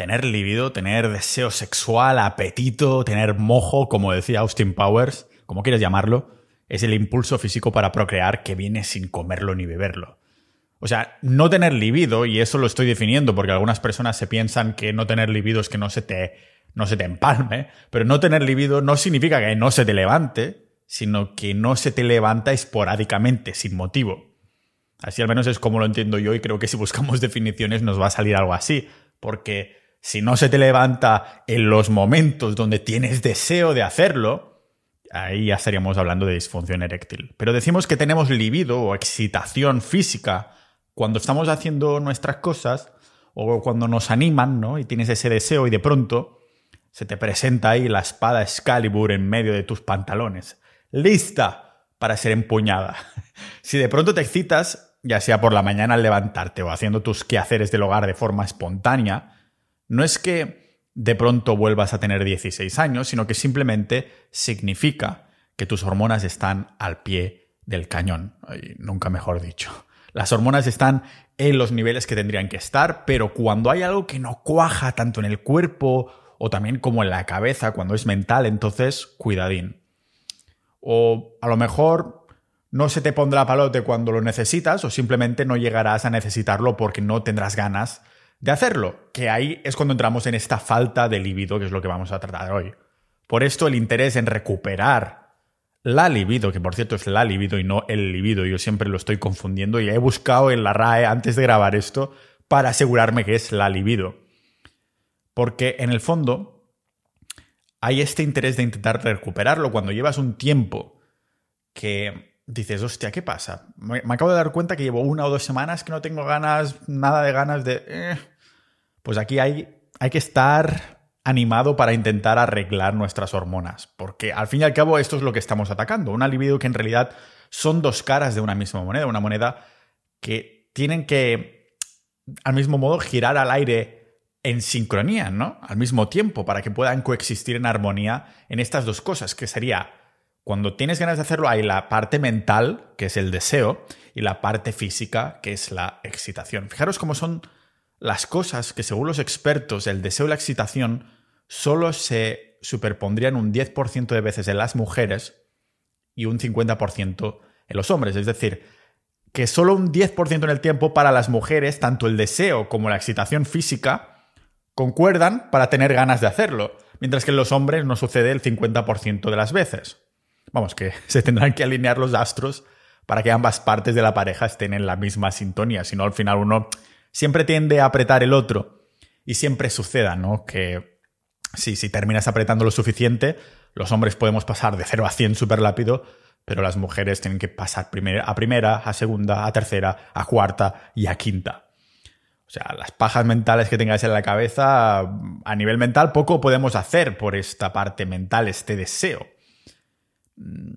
tener libido, tener deseo sexual, apetito, tener mojo, como decía Austin Powers, como quieras llamarlo, es el impulso físico para procrear que viene sin comerlo ni beberlo. O sea, no tener libido, y eso lo estoy definiendo porque algunas personas se piensan que no tener libido es que no se te, no se te empalme, pero no tener libido no significa que no se te levante, sino que no se te levanta esporádicamente, sin motivo. Así al menos es como lo entiendo yo y creo que si buscamos definiciones nos va a salir algo así, porque si no se te levanta en los momentos donde tienes deseo de hacerlo, ahí ya estaríamos hablando de disfunción eréctil. Pero decimos que tenemos libido o excitación física cuando estamos haciendo nuestras cosas o cuando nos animan, ¿no? Y tienes ese deseo y de pronto se te presenta ahí la espada Excalibur en medio de tus pantalones, lista para ser empuñada. si de pronto te excitas, ya sea por la mañana al levantarte o haciendo tus quehaceres del hogar de forma espontánea, no es que de pronto vuelvas a tener 16 años, sino que simplemente significa que tus hormonas están al pie del cañón. nunca mejor dicho. Las hormonas están en los niveles que tendrían que estar, pero cuando hay algo que no cuaja tanto en el cuerpo o también como en la cabeza, cuando es mental, entonces cuidadín. O a lo mejor no se te pondrá palote cuando lo necesitas o simplemente no llegarás a necesitarlo porque no tendrás ganas de hacerlo, que ahí es cuando entramos en esta falta de libido, que es lo que vamos a tratar hoy. Por esto el interés en recuperar la libido, que por cierto es la libido y no el libido, yo siempre lo estoy confundiendo y he buscado en la RAE antes de grabar esto para asegurarme que es la libido. Porque en el fondo hay este interés de intentar recuperarlo cuando llevas un tiempo que dices, hostia, ¿qué pasa? Me, acabo de dar cuenta que llevo una o dos semanas que no tengo ganas, nada de ganas de... Eh". Pues aquí hay, hay que estar animado para intentar arreglar nuestras hormonas. Porque al fin y al cabo esto es lo que estamos atacando. Un libido que en realidad son dos caras de una misma moneda. Una moneda que tienen que, al mismo modo, girar al aire en sincronía, ¿no? Al mismo tiempo, para que puedan coexistir en armonía en estas dos cosas, que sería, cuando tienes ganas de hacerlo, hay la parte mental, que es el deseo, y la parte física, que es la excitación. Fijaros cómo son las cosas que según los expertos el deseo y la excitación solo se superpondrían un 10% de veces en las mujeres y un 50% en los hombres. Es decir, que solo un 10% en el tiempo para las mujeres, tanto el deseo como la excitación física, concuerdan para tener ganas de hacerlo, mientras que en los hombres no sucede el 50% de las veces. Vamos, que se tendrán que alinear los astros para que ambas partes de la pareja estén en la misma sintonía, si no al final uno siempre tiende a apretar el otro y siempre suceda, ¿no? Que si, si terminas apretando lo suficiente, los hombres podemos pasar de 0 a 100 súper rápido, pero las mujeres tienen que pasar a primera, a segunda, a tercera, a cuarta y a quinta. O sea, las pajas mentales que tengáis en la cabeza, a nivel mental, poco podemos hacer por esta parte mental, este deseo. Mm,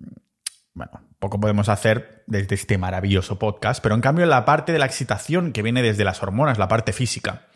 bueno, poco podemos hacer desde este maravilloso podcast, pero en cambio la parte de la excitación que viene desde las hormonas, la parte física,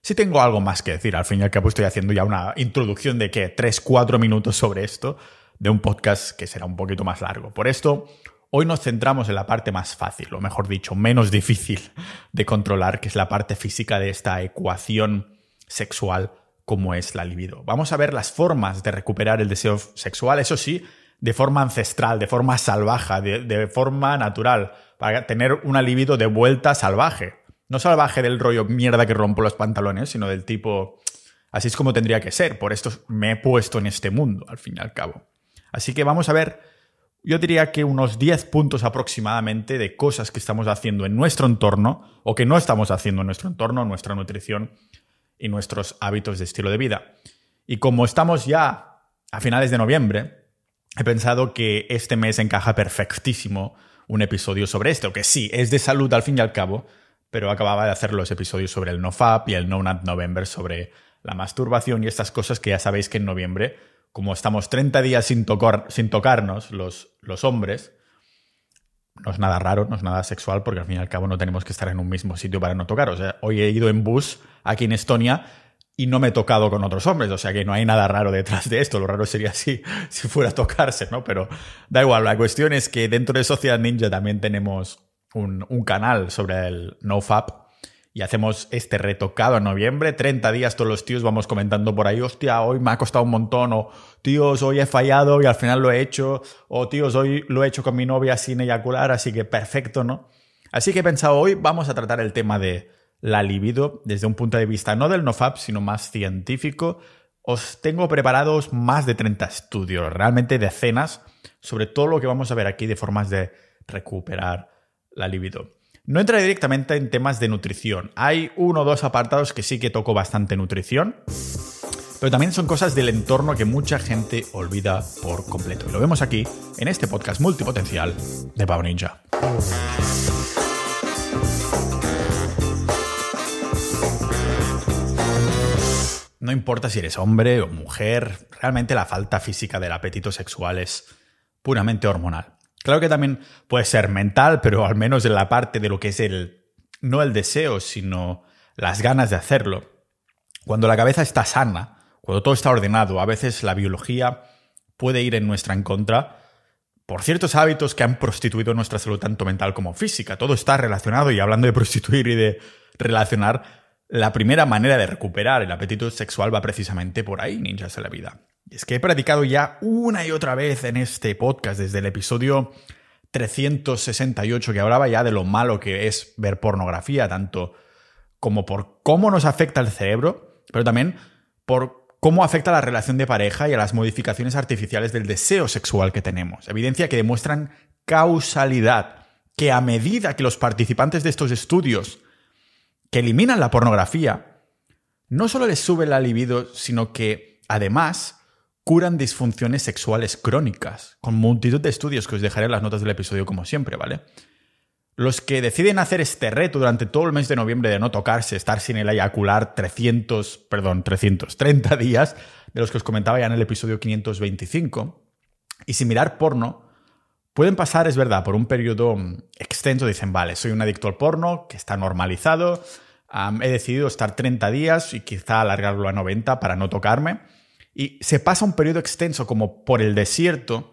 sí tengo algo más que decir. Al fin y al cabo estoy haciendo ya una introducción de que 3-4 minutos sobre esto, de un podcast que será un poquito más largo. Por esto, hoy nos centramos en la parte más fácil, o mejor dicho, menos difícil de controlar, que es la parte física de esta ecuación sexual como es la libido. Vamos a ver las formas de recuperar el deseo sexual, eso sí, de forma ancestral, de forma salvaje, de, forma natural, para tener una libido de vuelta salvaje. No salvaje del rollo mierda que rompo los pantalones, sino del tipo, así es como tendría que ser. Por esto me he puesto en este mundo, al fin y al cabo. Así que vamos a ver, yo diría que unos 10 puntos aproximadamente de cosas que estamos haciendo en nuestro entorno o que no estamos haciendo en nuestro entorno, nuestra nutrición y nuestros hábitos de estilo de vida. Y como estamos ya a finales de noviembre, he pensado que este mes encaja perfectísimo un episodio sobre esto, que sí, es de salud al fin y al cabo, pero acababa de hacer los episodios sobre el NoFap y el No Nut November sobre la masturbación y estas cosas que ya sabéis que en noviembre, como estamos 30 días sin, sin tocarnos los, los hombres, no es nada raro, no es nada sexual, porque al fin y al cabo no tenemos que estar en un mismo sitio para no tocar. O sea, hoy he ido en bus aquí en Estonia y no me he tocado con otros hombres, o sea que no hay nada raro detrás de esto, lo raro sería si, si fuera a tocarse, ¿no? Pero da igual, la cuestión es que dentro de Sociedad Ninja también tenemos un, canal sobre el NoFap y hacemos este reto cada noviembre, 30 días todos los tíos vamos comentando por ahí, hostia, hoy me ha costado un montón, o tíos, hoy he fallado y al final lo he hecho, o tíos, hoy lo he hecho con mi novia sin eyacular, así que perfecto, ¿no? Así que he pensado, hoy vamos a tratar el tema de la libido desde un punto de vista no del nofap, sino más científico. Os tengo preparados más de 30 estudios, realmente decenas, sobre todo lo que vamos a ver aquí de formas de recuperar la libido. No entraré directamente en temas de nutrición. Hay uno o dos apartados que sí que toco bastante nutrición, pero también son cosas del entorno que mucha gente olvida por completo. Y lo vemos aquí en este podcast multipotencial de Pau Ninja. No importa si eres hombre o mujer, realmente la falta física del apetito sexual es puramente hormonal. Claro que también puede ser mental, pero al menos en la parte de lo que es el, no el deseo, sino las ganas de hacerlo. Cuando la cabeza está sana, cuando todo está ordenado, a veces la biología puede ir en nuestra en contra por ciertos hábitos que han prostituido nuestra salud tanto mental como física. Todo está relacionado y hablando de prostituir y de relacionar, la primera manera de recuperar el apetito sexual va precisamente por ahí, ninjas de la vida. es que he practicado ya una y otra vez en este podcast desde el episodio 368 que hablaba ya de lo malo que es ver pornografía, tanto como por cómo nos afecta el cerebro, pero también por cómo afecta a la relación de pareja y a las modificaciones artificiales del deseo sexual que tenemos. Evidencia que demuestran causalidad, que a medida que los participantes de estos estudios que eliminan la pornografía, no solo les sube la libido, sino que además curan disfunciones sexuales crónicas, con multitud de estudios que os dejaré en las notas del episodio como siempre, ¿vale? Los que deciden hacer este reto durante todo el mes de noviembre de no tocarse, estar sin el eyacular 300, perdón, 330 días, de los que os comentaba ya en el episodio 525, y sin mirar porno, pueden pasar, es verdad, por un periodo extenso, dicen, vale, soy un adicto al porno, que está normalizado, he decidido estar 30 días y quizá alargarlo a 90 para no tocarme, y se pasa un periodo extenso como por el desierto,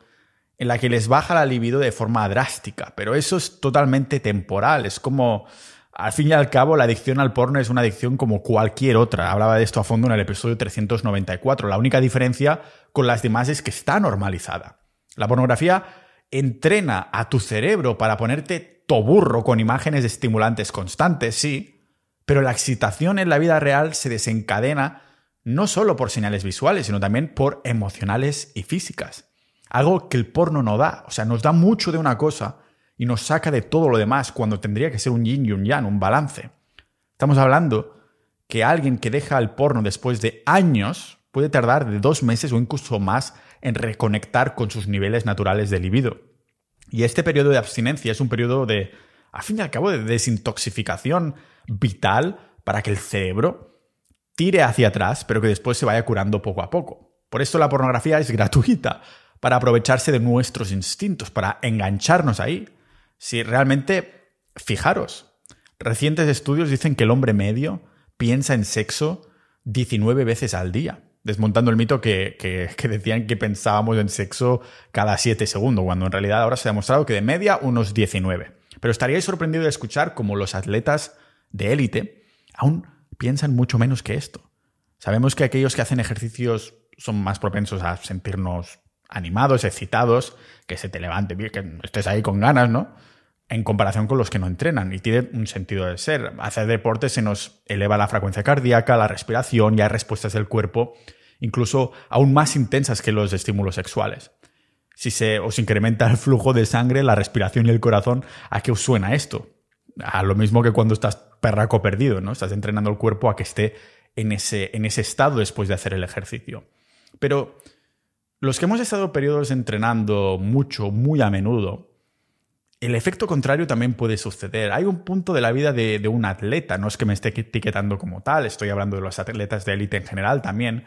en la que les baja la libido de forma drástica, pero eso es totalmente temporal, es como, al fin y al cabo, la adicción al porno es una adicción como cualquier otra, hablaba de esto a fondo en el episodio 394, la única diferencia con las demás es que está normalizada. La pornografía entrena a tu cerebro para ponerte toburro con imágenes estimulantes constantes, sí, pero la excitación en la vida real se desencadena no solo por señales visuales, sino también por emocionales y físicas. Algo que el porno no da, o sea, nos da mucho de una cosa y nos saca de todo lo demás cuando tendría que ser un yin y un yang, un balance. Estamos hablando que alguien que deja el porno después de años puede tardar de dos meses o incluso más en reconectar con sus niveles naturales de libido. Y este periodo de abstinencia es un periodo de, a fin y al cabo, de desintoxicación vital para que el cerebro tire hacia atrás, pero que después se vaya curando poco a poco. Por esto la pornografía es gratuita, para aprovecharse de nuestros instintos, para engancharnos ahí. Si realmente, fijaros, recientes estudios dicen que el hombre medio piensa en sexo 19 veces al día desmontando el mito que, decían que pensábamos en sexo cada 7 segundos, cuando en realidad ahora se ha demostrado que de media unos 19. Pero estaríais sorprendidos de escuchar cómo los atletas de élite aún piensan mucho menos que esto. Sabemos que aquellos que hacen ejercicios son más propensos a sentirnos animados, excitados, que se te levante que estés ahí con ganas, ¿no? En comparación con los que no entrenan y tiene un sentido de ser. Hacer deporte se nos eleva la frecuencia cardíaca, la respiración y hay respuestas del cuerpo incluso aún más intensas que los estímulos sexuales. Si se os incrementa el flujo de sangre, la respiración y el corazón, ¿a qué os suena esto? A lo mismo que cuando estás perraco perdido, ¿no? Estás entrenando el cuerpo a que esté en ese, en ese estado después de hacer el ejercicio. Pero los que hemos estado periodos entrenando mucho, muy a menudo, el efecto contrario también puede suceder. Hay un punto de la vida de, de, un atleta, no es que me esté etiquetando como tal, estoy hablando de los atletas de élite en general también,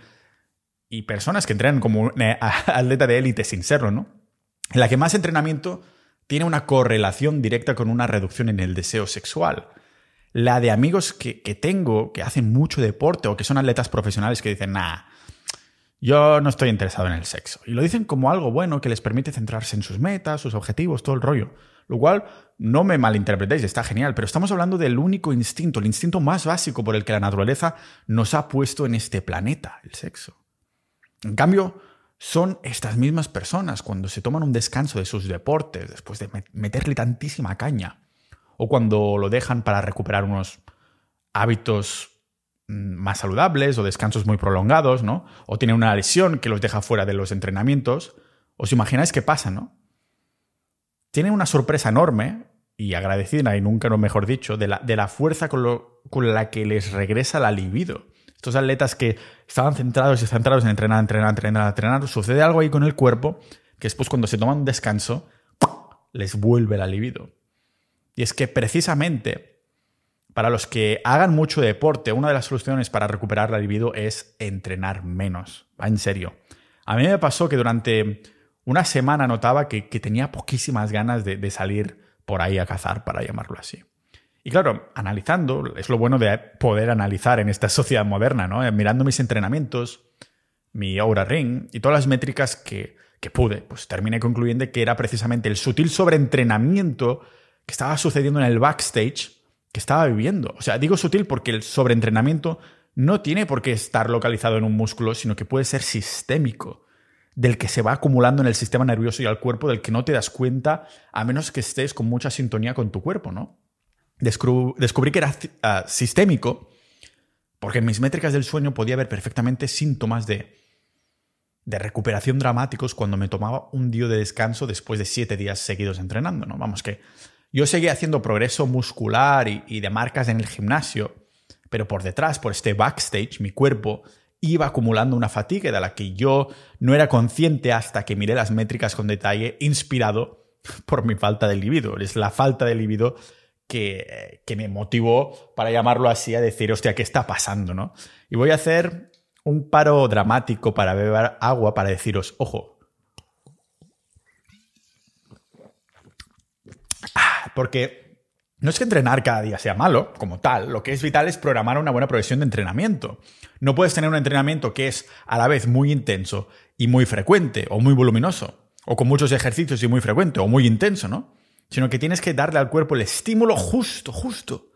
y personas que entrenan como un atleta de élite sin serlo, ¿no? En la que más entrenamiento tiene una correlación directa con una reducción en el deseo sexual. La de amigos que, tengo que hacen mucho deporte o que son atletas profesionales que dicen, nah, yo no estoy interesado en el sexo. Y lo dicen como algo bueno que les permite centrarse en sus metas, sus objetivos, todo el rollo. Lo cual, no me malinterpretéis, está genial, pero estamos hablando del único instinto, el instinto más básico por el que la naturaleza nos ha puesto en este planeta, el sexo. En cambio, son estas mismas personas cuando se toman un descanso de sus deportes después de meterle tantísima caña, o cuando lo dejan para recuperar unos hábitos mm, más saludables o descansos muy prolongados, ¿no? O tienen una lesión que los deja fuera de los entrenamientos. ¿Os imagináis qué pasa, no? Tienen una sorpresa enorme y agradecida, y nunca lo mejor dicho, de la, de la fuerza con, con la que les regresa la libido. Estos atletas que estaban centrados y centrados en entrenar, entrenar, entrenar, entrenar, sucede algo ahí con el cuerpo que después cuando se toman un descanso les vuelve la libido. Y es que precisamente para los que hagan mucho deporte, una de las soluciones para recuperar la libido es entrenar menos. Va en serio. A mí me pasó que durante una semana notaba que, tenía poquísimas ganas de salir por ahí a cazar, para llamarlo así. Y claro, analizando, es lo bueno de poder analizar en esta sociedad moderna, ¿no? Eh, mirando mis entrenamientos, mi Aura Ring y todas las métricas que, que pude, pues terminé concluyendo que era precisamente el sutil sobreentrenamiento que estaba sucediendo en el backstage que estaba viviendo. O sea, digo sutil porque el sobreentrenamiento no tiene por qué estar localizado en un músculo, sino que puede ser sistémico, del que se va acumulando en el sistema nervioso y al cuerpo, del que no te das cuenta a menos que estés con mucha sintonía con tu cuerpo, ¿no? Descubrí que era ah, sistémico porque en mis métricas del sueño podía ver perfectamente síntomas de, de recuperación dramáticos cuando me tomaba un día de descanso después de siete días seguidos entrenando. ¿no? Vamos, que yo seguía haciendo progreso muscular y, y de marcas en el gimnasio, pero por detrás, por este backstage, mi cuerpo iba acumulando una fatiga de la que yo no era consciente hasta que miré las métricas con detalle, inspirado por mi falta de libido. Es la falta de libido que, me motivó, para llamarlo así, a decir, hostia, ¿qué está pasando? ¿no? Y voy a hacer un paro dramático para beber agua para deciros, ojo, ah, porque no es que entrenar cada día sea malo, como tal, lo que es vital es programar una buena progresión de entrenamiento. No puedes tener un entrenamiento que es a la vez muy intenso y muy frecuente, o muy voluminoso, o con muchos ejercicios y muy frecuente, o muy intenso, ¿no? Sino que tienes que darle al cuerpo el estímulo justo, justo,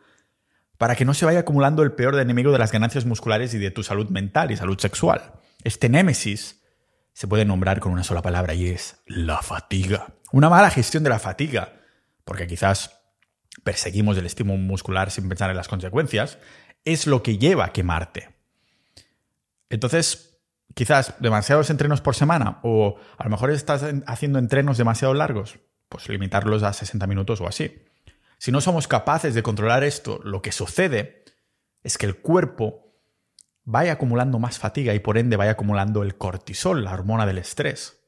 para que no se vaya acumulando el peor enemigo de las ganancias musculares y de tu salud mental y salud sexual. Este némesis se puede nombrar con una sola palabra y es la fatiga. Una mala gestión de la fatiga, porque quizás perseguimos el estímulo muscular sin pensar en las consecuencias, es lo que lleva a quemarte. Entonces, quizás demasiados entrenos por semana o a lo mejor estás haciendo entrenos demasiado largos, pues limitarlos a 60 minutos o así. Si no somos capaces de controlar esto, lo que sucede es que el cuerpo vaya acumulando más fatiga y por ende vaya acumulando el cortisol, la hormona del estrés.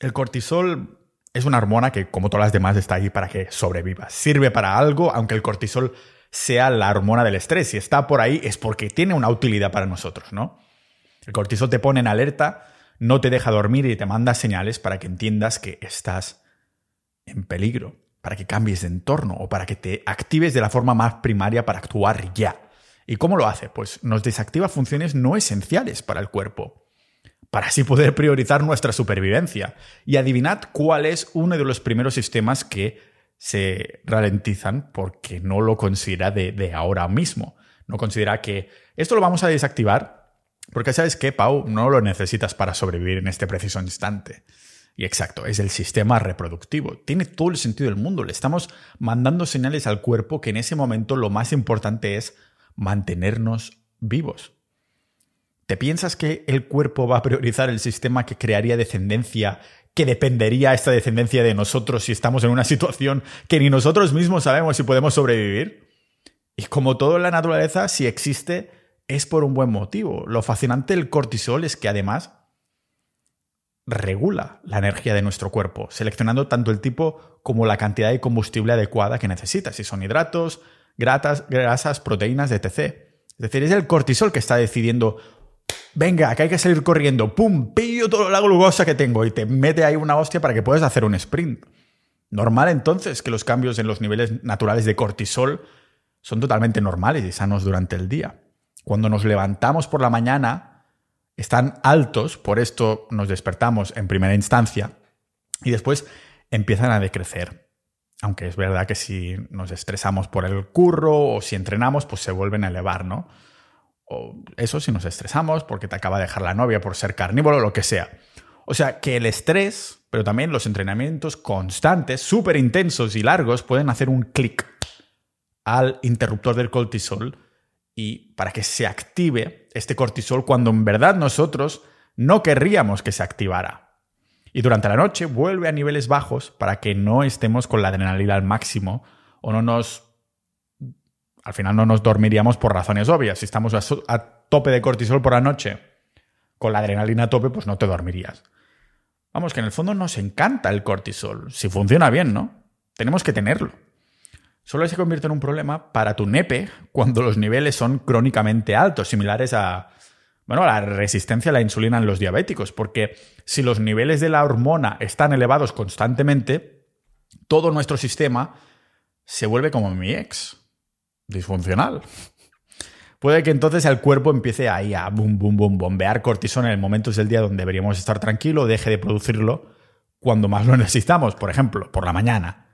El cortisol es una hormona que, como todas las demás, está ahí para que sobrevivas. Sirve para algo, aunque el cortisol sea la hormona del estrés. Si está por ahí es porque tiene una utilidad para nosotros, ¿no? El cortisol te pone en alerta no te deja dormir y te manda señales para que entiendas que estás en peligro, para que cambies de entorno o para que te actives de la forma más primaria para actuar ya. ¿Y cómo lo hace? Pues nos desactiva funciones no esenciales para el cuerpo, para así poder priorizar nuestra supervivencia. Y adivinad cuál es uno de los primeros sistemas que se ralentizan porque no lo considera de, de ahora mismo. No considera que esto lo vamos a desactivar porque sabes que, Pau, no lo necesitas para sobrevivir en este preciso instante. Y exacto, es el sistema reproductivo. Tiene todo el sentido del mundo. Le estamos mandando señales al cuerpo que en ese momento lo más importante es mantenernos vivos. ¿Te piensas que el cuerpo va a priorizar el sistema que crearía descendencia, que dependería esta descendencia de nosotros si estamos en una situación que ni nosotros mismos sabemos si podemos sobrevivir? Y como todo en la naturaleza, si existe, es por un buen motivo. Lo fascinante del cortisol es que además regula la energía de nuestro cuerpo, seleccionando tanto el tipo como la cantidad de combustible adecuada que necesita, si son hidratos, grasas, proteínas, etc. Es decir, es el cortisol que está decidiendo, venga, que hay que salir corriendo, pum, pillo toda la glucosa que tengo y te mete ahí una hostia para que puedas hacer un sprint. Normal entonces que los cambios en los niveles naturales de cortisol son totalmente normales y sanos durante el día cuando nos levantamos por la mañana están altos, por esto nos despertamos en primera instancia, y después empiezan a decrecer. Aunque es verdad que si nos estresamos por el curro o si entrenamos, pues se vuelven a elevar, ¿no? O eso si nos estresamos porque te acaba de dejar la novia por ser carnívoro lo que sea. O sea, que el estrés, pero también los entrenamientos constantes, súper intensos y largos, pueden hacer un clic al interruptor del cortisol y para que se active este cortisol cuando en verdad nosotros no querríamos que se activara. Y durante la noche vuelve a niveles bajos para que no estemos con la adrenalina al máximo o no nos... Al final no nos dormiríamos por razones obvias. Si estamos a, tope de cortisol por la noche, con la adrenalina a tope, pues no te dormirías. Vamos, que en el fondo nos encanta el cortisol. Si funciona bien, ¿no? Tenemos que tenerlo. Solo se convierte en un problema para tu nepe cuando los niveles son crónicamente altos, similares a, bueno, la resistencia a la insulina en los diabéticos, porque si los niveles de la hormona están elevados constantemente, todo nuestro sistema se vuelve como mi ex, disfuncional. Puede que entonces el cuerpo empiece ahí a boom, boom, boom, bombear cortisona en momentos del día donde deberíamos estar tranquilo, deje de producirlo cuando más lo necesitamos, por ejemplo, por la mañana.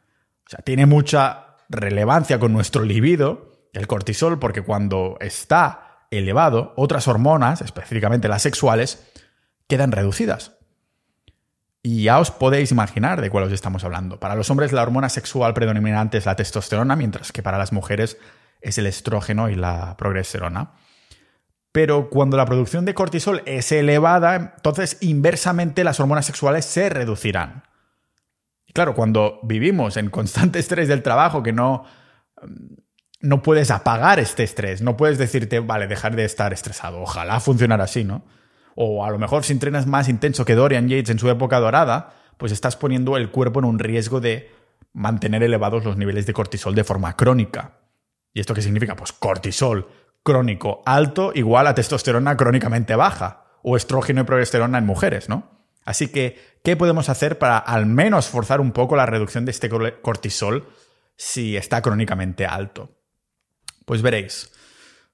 O sea, tiene mucha relevancia con nuestro libido el cortisol porque cuando está elevado, otras hormonas, específicamente las sexuales, quedan reducidas. Y ya os podéis imaginar de cuál os estamos hablando. Para los hombres la hormona sexual predominante es la testosterona, mientras que para las mujeres es el estrógeno y la progesterona. Pero cuando la producción de cortisol es elevada, entonces inversamente las hormonas sexuales se reducirán. Claro, cuando vivimos en constante estrés del trabajo, que no no puedes apagar este estrés, no puedes decirte, vale, dejar de estar estresado. Ojalá funcionara así, ¿no? O a lo mejor si entrenas más intenso que Dorian Yates en su época dorada, pues estás poniendo el cuerpo en un riesgo de mantener elevados los niveles de cortisol de forma crónica. ¿Y esto qué significa? Pues cortisol crónico alto igual a testosterona crónicamente baja o estrógeno y progesterona en mujeres, ¿no? Así que, ¿qué podemos hacer para al menos forzar un poco la reducción de este cortisol si está crónicamente alto? Pues veréis.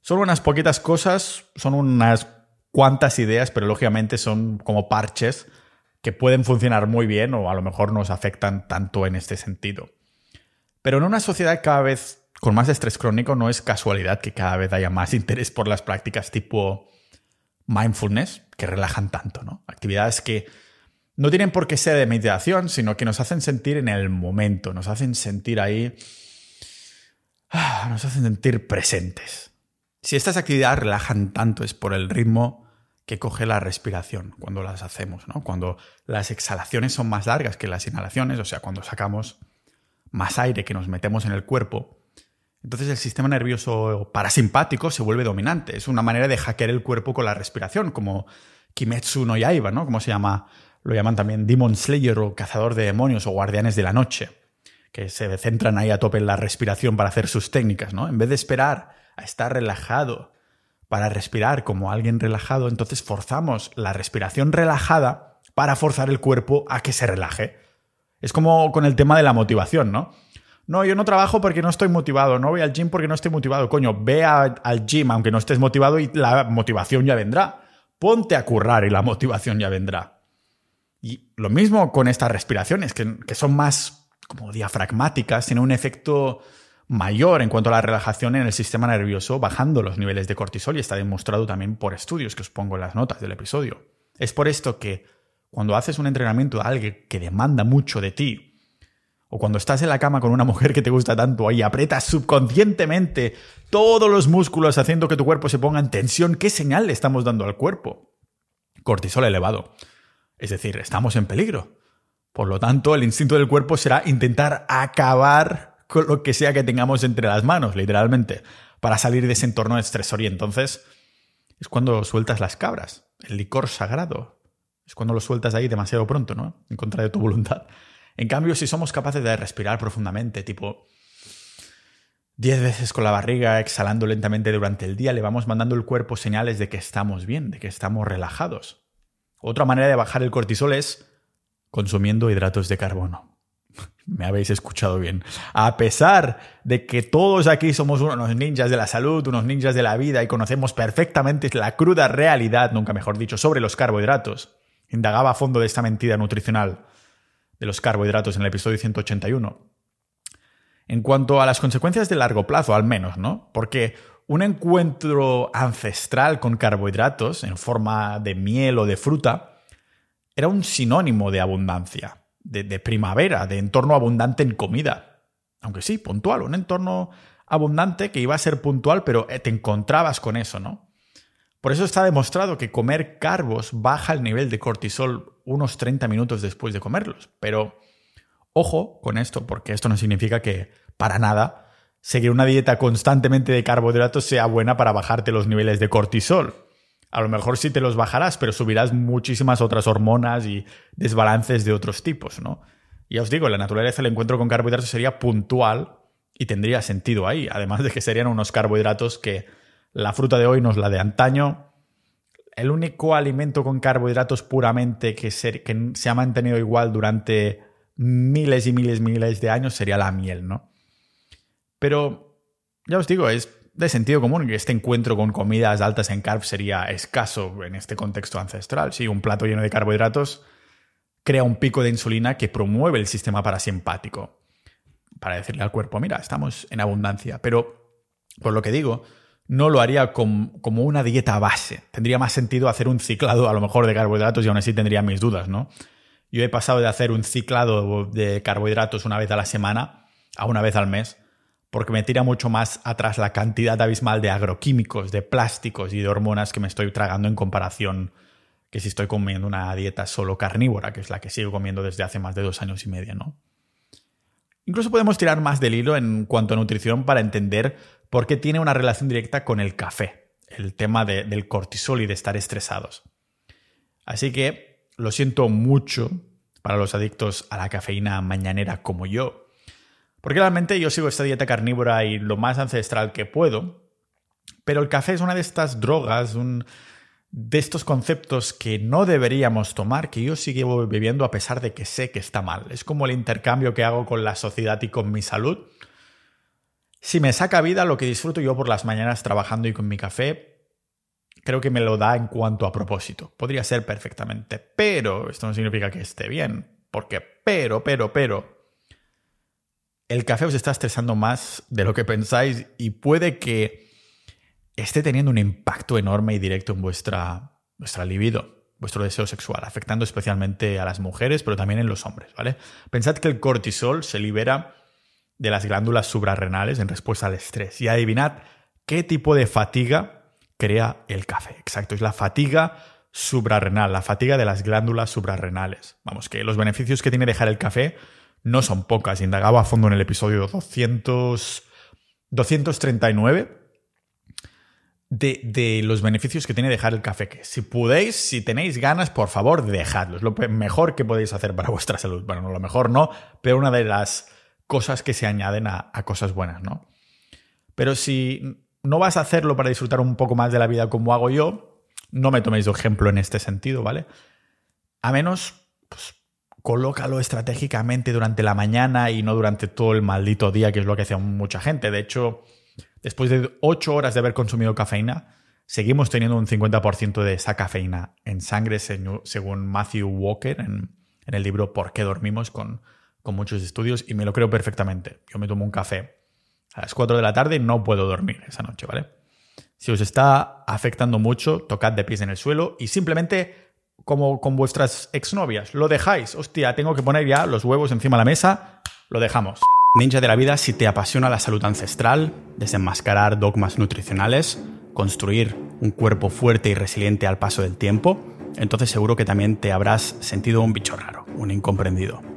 Son unas poquitas cosas, son unas cuantas ideas, pero lógicamente son como parches que pueden funcionar muy bien o a lo mejor nos afectan tanto en este sentido. Pero en una sociedad cada vez con más estrés crónico no es casualidad que cada vez haya más interés por las prácticas tipo mindfulness, que relajan tanto, ¿no? Actividades que no tienen por qué ser de meditación, sino que nos hacen sentir en el momento, nos hacen sentir ahí Ah, nos hacen sentir presentes. Si estas actividades relajan tanto es por el ritmo que coge la respiración cuando las hacemos, ¿no? Cuando las exhalaciones son más largas que las inhalaciones, o sea, cuando sacamos más aire que nos metemos en el cuerpo, entonces el sistema nervioso parasimpático se vuelve dominante. Es una manera de hackear el cuerpo con la respiración, como Kimetsu no Yaiba, ¿no? Como se llama, lo llaman también Demon Slayer o cazador de demonios o guardianes de la noche que se centran ahí a tope en la respiración para hacer sus técnicas, ¿no? En vez de esperar a estar relajado para respirar como alguien relajado, entonces forzamos la respiración relajada para forzar el cuerpo a que se relaje. Es como con el tema de la motivación, ¿no? No, yo no trabajo porque no estoy motivado, no voy al gym porque no estoy motivado. Coño, ve al gym aunque no estés motivado y la motivación ya vendrá. Ponte a currar y la motivación ya vendrá. Y lo mismo con estas respiraciones, que, que son más como diafragmáticas tiene un efecto mayor en cuanto a la relajación en el sistema nervioso, bajando los niveles de cortisol y está demostrado también por estudios que os pongo en las notas del episodio. Es por esto que cuando haces un entrenamiento de alguien que demanda mucho de ti, o cuando estás en la cama con una mujer que te gusta tanto y aprietas subconscientemente todos los músculos haciendo que tu cuerpo se ponga en tensión, ¿qué señal le estamos dando al cuerpo? Cortisol elevado. Es decir, estamos en peligro. Por lo tanto, el instinto del cuerpo será intentar acabar con lo que sea que tengamos entre las manos, literalmente, para salir de ese entorno estresor. Y entonces es cuando sueltas las cabras, el licor sagrado. Es cuando lo sueltas ahí demasiado pronto, ¿no? En contra de tu voluntad. En cambio, si somos capaces de respirar profundamente, tipo 10 veces con la barriga, exhalando lentamente durante el día, le vamos mandando al cuerpo señales de que estamos bien, de que estamos relajados. Otra manera de bajar el cortisol es consumiendo hidratos de carbono. Me habéis escuchado bien. A pesar de que todos aquí somos unos ninjas de la salud, unos ninjas de la vida y conocemos perfectamente la cruda realidad, nunca mejor dicho, sobre los carbohidratos, indagaba a fondo de esta mentira nutricional. De los carbohidratos en el episodio 181. En cuanto a las consecuencias de largo plazo, al menos, ¿no? Porque un encuentro ancestral con carbohidratos en forma de miel o de fruta era un sinónimo de abundancia, de, de primavera, de entorno abundante en comida. Aunque sí, puntual, un entorno abundante que iba a ser puntual, pero eh, te encontrabas con eso, ¿no? Por eso está demostrado que comer carbos baja el nivel de cortisol unos 30 minutos después de comerlos. Pero ojo con esto, porque esto no significa que para nada seguir una dieta constantemente de carbohidratos sea buena para bajarte los niveles de cortisol. A lo mejor sí te los bajarás, pero subirás muchísimas otras hormonas y desbalances de otros tipos, ¿no? Ya os digo, la naturaleza el encuentro con carbohidratos sería puntual y tendría sentido ahí, además de que serían unos carbohidratos que la fruta de hoy no es la de antaño. El único alimento con carbohidratos puramente que se, que se ha mantenido igual durante miles y miles y miles de años sería la miel, ¿no? Pero ya os digo, es de sentido común que este encuentro con comidas altas en carb sería escaso en este contexto ancestral. Si un plato lleno de carbohidratos crea un pico de insulina que promueve el sistema parasimpático para decirle al cuerpo, mira, estamos en abundancia. Pero, por lo que digo, no lo haría como una dieta base. Tendría más sentido hacer un ciclado a lo mejor de carbohidratos y aún así tendría mis dudas, ¿no? Yo he pasado de hacer un ciclado de carbohidratos una vez a la semana a una vez al mes, porque me tira mucho más atrás la cantidad abismal de agroquímicos, de plásticos y de hormonas que me estoy tragando en comparación que si estoy comiendo una dieta solo carnívora, que es la que sigo comiendo desde hace más de dos años y medio, ¿no? Incluso podemos tirar más del hilo en cuanto a nutrición para entender por qué tiene una relación directa con el café, el tema del cortisol y de estar estresados. Así que lo siento mucho para los adictos a la cafeína mañanera como yo, porque realmente yo sigo esta dieta carnívora y lo más ancestral que puedo, pero el café es una de estas drogas, de estos conceptos que no deberíamos tomar, que yo sigo viviendo a pesar de que sé que está mal. Es como el intercambio que hago con la sociedad y con mi salud. Si me saca vida lo que disfruto yo por las mañanas trabajando y con mi café, creo que me lo da en cuanto a propósito. Podría ser perfectamente, pero esto no significa que esté bien. Porque, pero, pero, pero, el café os está estresando más de lo que pensáis y puede que esté teniendo un impacto enorme y directo en vuestra, vuestra libido, vuestro deseo sexual, afectando especialmente a las mujeres, pero también en los hombres, ¿vale? Pensad que el cortisol se libera de las glándulas suprarrenales en respuesta al estrés. Y adivinad qué tipo de fatiga crea el café. Exacto, es la fatiga suprarrenal, la fatiga de las glándulas suprarrenales. Vamos, que los beneficios que tiene dejar el café no son pocas. Indagaba a fondo en el episodio 200, 239 de, los beneficios que tiene dejar el café. Que si podéis, si tenéis ganas, por favor, dejadlo. Es lo mejor que podéis hacer para vuestra salud. Bueno, no lo mejor no, pero una de las cosas que se añaden a, cosas buenas, ¿no? Pero si no vas a hacerlo para disfrutar un poco más de la vida como hago yo, no me toméis de ejemplo en este sentido, ¿vale? A menos, pues, colócalo estratégicamente durante la mañana y no durante todo el maldito día, que es lo que hace mucha gente. De hecho, después de 8 horas de haber consumido cafeína, seguimos teniendo un 50% de esa cafeína en sangre, según Matthew Walker en, el libro ¿Por qué dormimos? Con, con muchos estudios, y me lo creo perfectamente. Yo me tomo un café a las 4 de la tarde y no puedo dormir esa noche, ¿vale? Si os está afectando mucho, tocad de pies en el suelo y simplemente, como con vuestras exnovias, lo dejáis. Hostia, tengo que poner ya los huevos encima de la mesa, lo dejamos. Ninja de la vida, si te apasiona la salud ancestral, desenmascarar dogmas nutricionales, construir un cuerpo fuerte y resiliente al paso del tiempo, entonces seguro que también te habrás sentido un bicho raro, un incomprendido.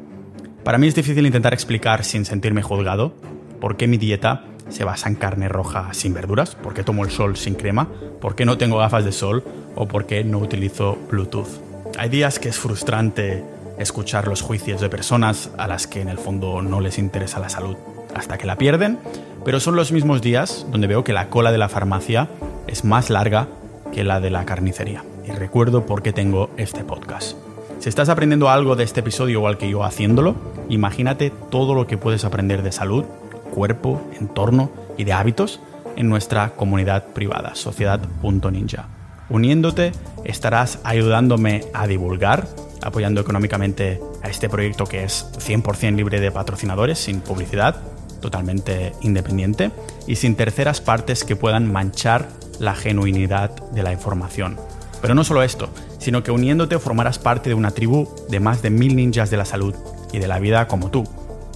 Para mí es difícil intentar explicar sin sentirme juzgado por qué mi dieta se basa en carne roja sin verduras, por qué tomo el sol sin crema, por qué no tengo gafas de sol o por qué no utilizo Bluetooth. Hay días que es frustrante escuchar los juicios de personas a las que en el fondo no les interesa la salud hasta que la pierden, pero son los mismos días donde veo que la cola de la farmacia es más larga que la de la carnicería. Y recuerdo por qué tengo este podcast. Si estás aprendiendo algo de este episodio igual que yo haciéndolo, imagínate todo lo que puedes aprender de salud, cuerpo, entorno y de hábitos en nuestra comunidad privada, sociedad.ninja. Uniéndote, estarás ayudándome a divulgar apoyando económicamente a este proyecto que es 100% libre de patrocinadores, sin publicidad, totalmente independiente y sin terceras partes que puedan manchar la genuinidad de la información. Pero no solo esto, sino que uniéndote formarás parte de una tribu de más de mil ninjas de la salud y de la vida como tú,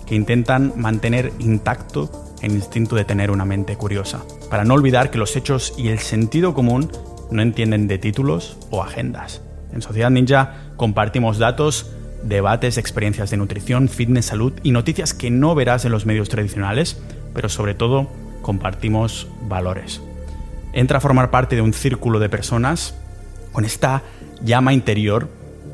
que intentan mantener intacto el instinto de tener una mente curiosa, para no olvidar que los hechos y el sentido común no entienden de títulos o agendas. En Sociedad Ninja compartimos datos, debates, experiencias de nutrición, fitness, salud y noticias que no verás en los medios tradicionales, pero sobre todo compartimos valores. Entra a formar parte de un círculo de personas con esta llama interior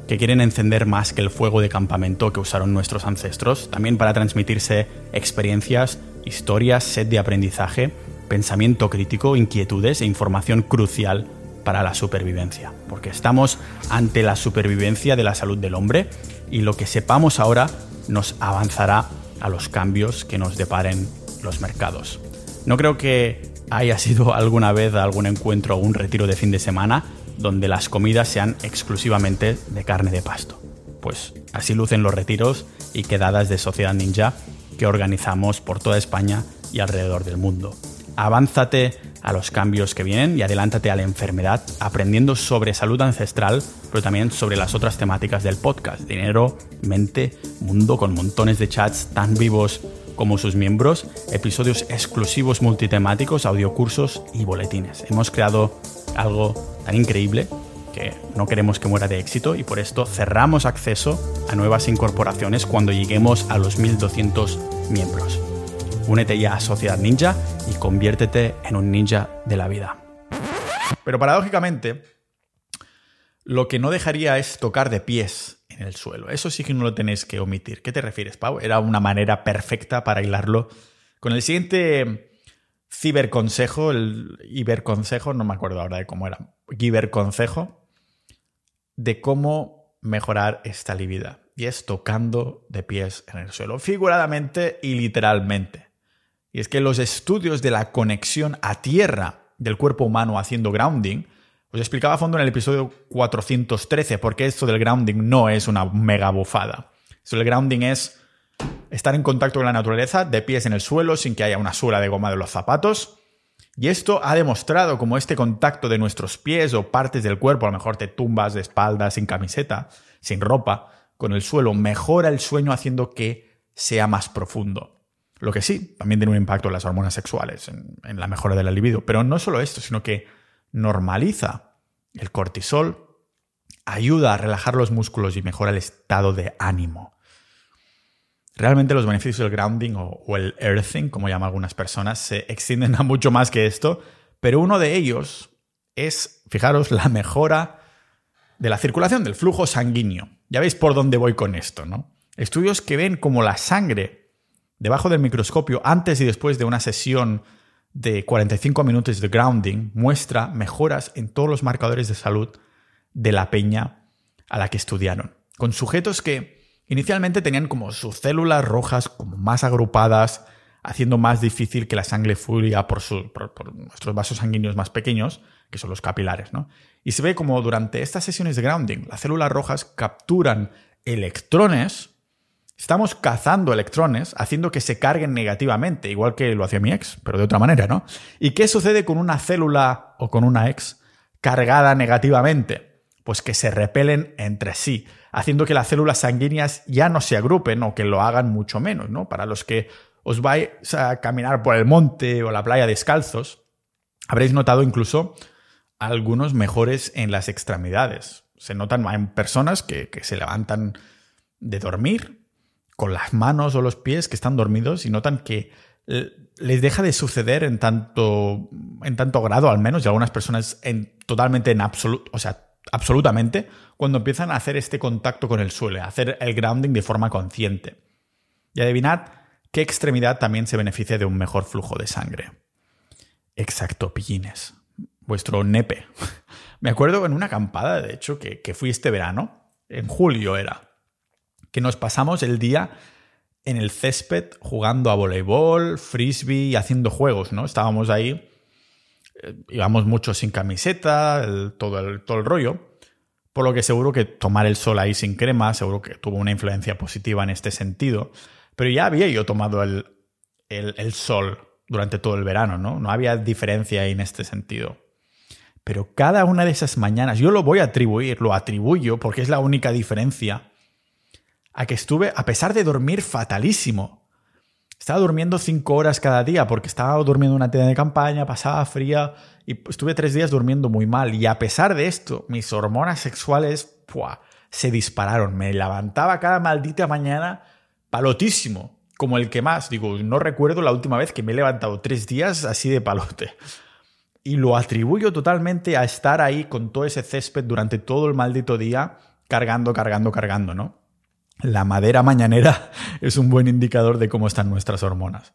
que quieren encender más que el fuego de campamento que usaron nuestros ancestros, también para transmitirse experiencias, historias, sed de aprendizaje, pensamiento crítico, inquietudes e información crucial para la supervivencia, porque estamos ante la supervivencia de la salud del hombre y lo que sepamos ahora nos avanzará a los cambios que nos deparen los mercados. No creo que haya sido alguna vez algún encuentro o un retiro de fin de semana donde las comidas sean exclusivamente de carne de pasto. Pues así lucen los retiros y quedadas de Sociedad Ninja que organizamos por toda España y alrededor del mundo. Avánzate a los cambios que vienen y adelántate a la enfermedad aprendiendo sobre salud ancestral, pero también sobre las otras temáticas del podcast, dinero, mente, mundo, con montones de chats tan vivos como sus miembros, episodios exclusivos multitemáticos, audiocursos y boletines. Hemos creado algo tan increíble que no queremos que muera de éxito y por esto cerramos acceso a nuevas incorporaciones cuando lleguemos a los 1200 miembros. Únete ya a Sociedad Ninja y conviértete en un ninja de la vida. Pero paradójicamente, lo que no dejaría es tocar de pies en el suelo. Eso sí que no lo tenéis que omitir. ¿Qué te refieres, Pau? Era una manera perfecta para hilarlo con el siguiente ciberconsejo, el iberconsejo, no me acuerdo ahora de cómo era, giverconsejo, de cómo mejorar esta libido. Y es tocando de pies en el suelo, figuradamente y literalmente. Y es que los estudios de la conexión a tierra del cuerpo humano haciendo grounding, os explicaba a fondo en el episodio 413 porque esto del grounding no es una mega bufada. Esto del grounding es estar en contacto con la naturaleza, de pies en el suelo, sin que haya una suela de goma de los zapatos. Y esto ha demostrado como este contacto de nuestros pies o partes del cuerpo, a lo mejor te tumbas de espalda, sin camiseta, sin ropa, con el suelo, mejora el sueño haciendo que sea más profundo. Lo que sí, también tiene un impacto en las hormonas sexuales, en, la mejora de la libido. Pero no solo esto, sino que normaliza el cortisol, ayuda a relajar los músculos y mejora el estado de ánimo. Realmente los beneficios del grounding o, el earthing, como llaman algunas personas, se extienden a mucho más que esto, pero uno de ellos es, fijaros, la mejora de la circulación del flujo sanguíneo. Ya veis por dónde voy con esto, ¿no? Estudios que ven como la sangre debajo del microscopio antes y después de una sesión de 45 minutos de grounding muestra mejoras en todos los marcadores de salud de la peña a la que estudiaron, con sujetos que inicialmente tenían como sus células rojas como más agrupadas, haciendo más difícil que la sangre fluya por, por, nuestros vasos sanguíneos más pequeños, que son los capilares. ¿no? Y se ve como durante estas sesiones de grounding, las células rojas capturan electrones Estamos cazando electrones, haciendo que se carguen negativamente, igual que lo hacía mi ex, pero de otra manera, ¿no? ¿Y qué sucede con una célula o con una ex cargada negativamente? Pues que se repelen entre sí, haciendo que las células sanguíneas ya no se agrupen o que lo hagan mucho menos, ¿no? Para los que os vais a caminar por el monte o la playa descalzos, habréis notado incluso algunos mejores en las extremidades. Se notan en personas que, que se levantan de dormir con las manos o los pies que están dormidos y notan que les deja de suceder en tanto, en tanto grado, al menos, y algunas personas en, totalmente en absoluto, o sea, absolutamente, cuando empiezan a hacer este contacto con el suelo, a hacer el grounding de forma consciente. Y adivinad qué extremidad también se beneficia de un mejor flujo de sangre. Exacto, pillines. Vuestro nepe. Me acuerdo en una acampada, de hecho, que, que fui este verano, en julio era que nos pasamos el día en el césped jugando a voleibol, frisbee y haciendo juegos, ¿no? Estábamos ahí, eh, íbamos mucho sin camiseta, todo, el, todo el rollo, por lo que seguro que tomar el sol ahí sin crema, seguro que tuvo una influencia positiva en este sentido. Pero ya había yo tomado el, el, sol durante todo el verano, ¿no? No había diferencia ahí en este sentido. Pero cada una de esas mañanas, yo lo voy a atribuir, lo atribuyo, porque es la única diferencia, a que estuve, a pesar de dormir fatalísimo, estaba durmiendo cinco horas cada día porque estaba durmiendo en una tienda de campaña, pasaba fría y estuve tres días durmiendo muy mal. Y a pesar de esto, mis hormonas sexuales se dispararon. Me levantaba cada maldita mañana palotísimo, como el que más. Digo, no recuerdo la última vez que me he levantado tres días así de palote. Y lo atribuyo totalmente a estar ahí con todo ese césped durante todo el maldito día, cargando, cargando, cargando, ¿no? La madera mañanera es un buen indicador de cómo están nuestras hormonas.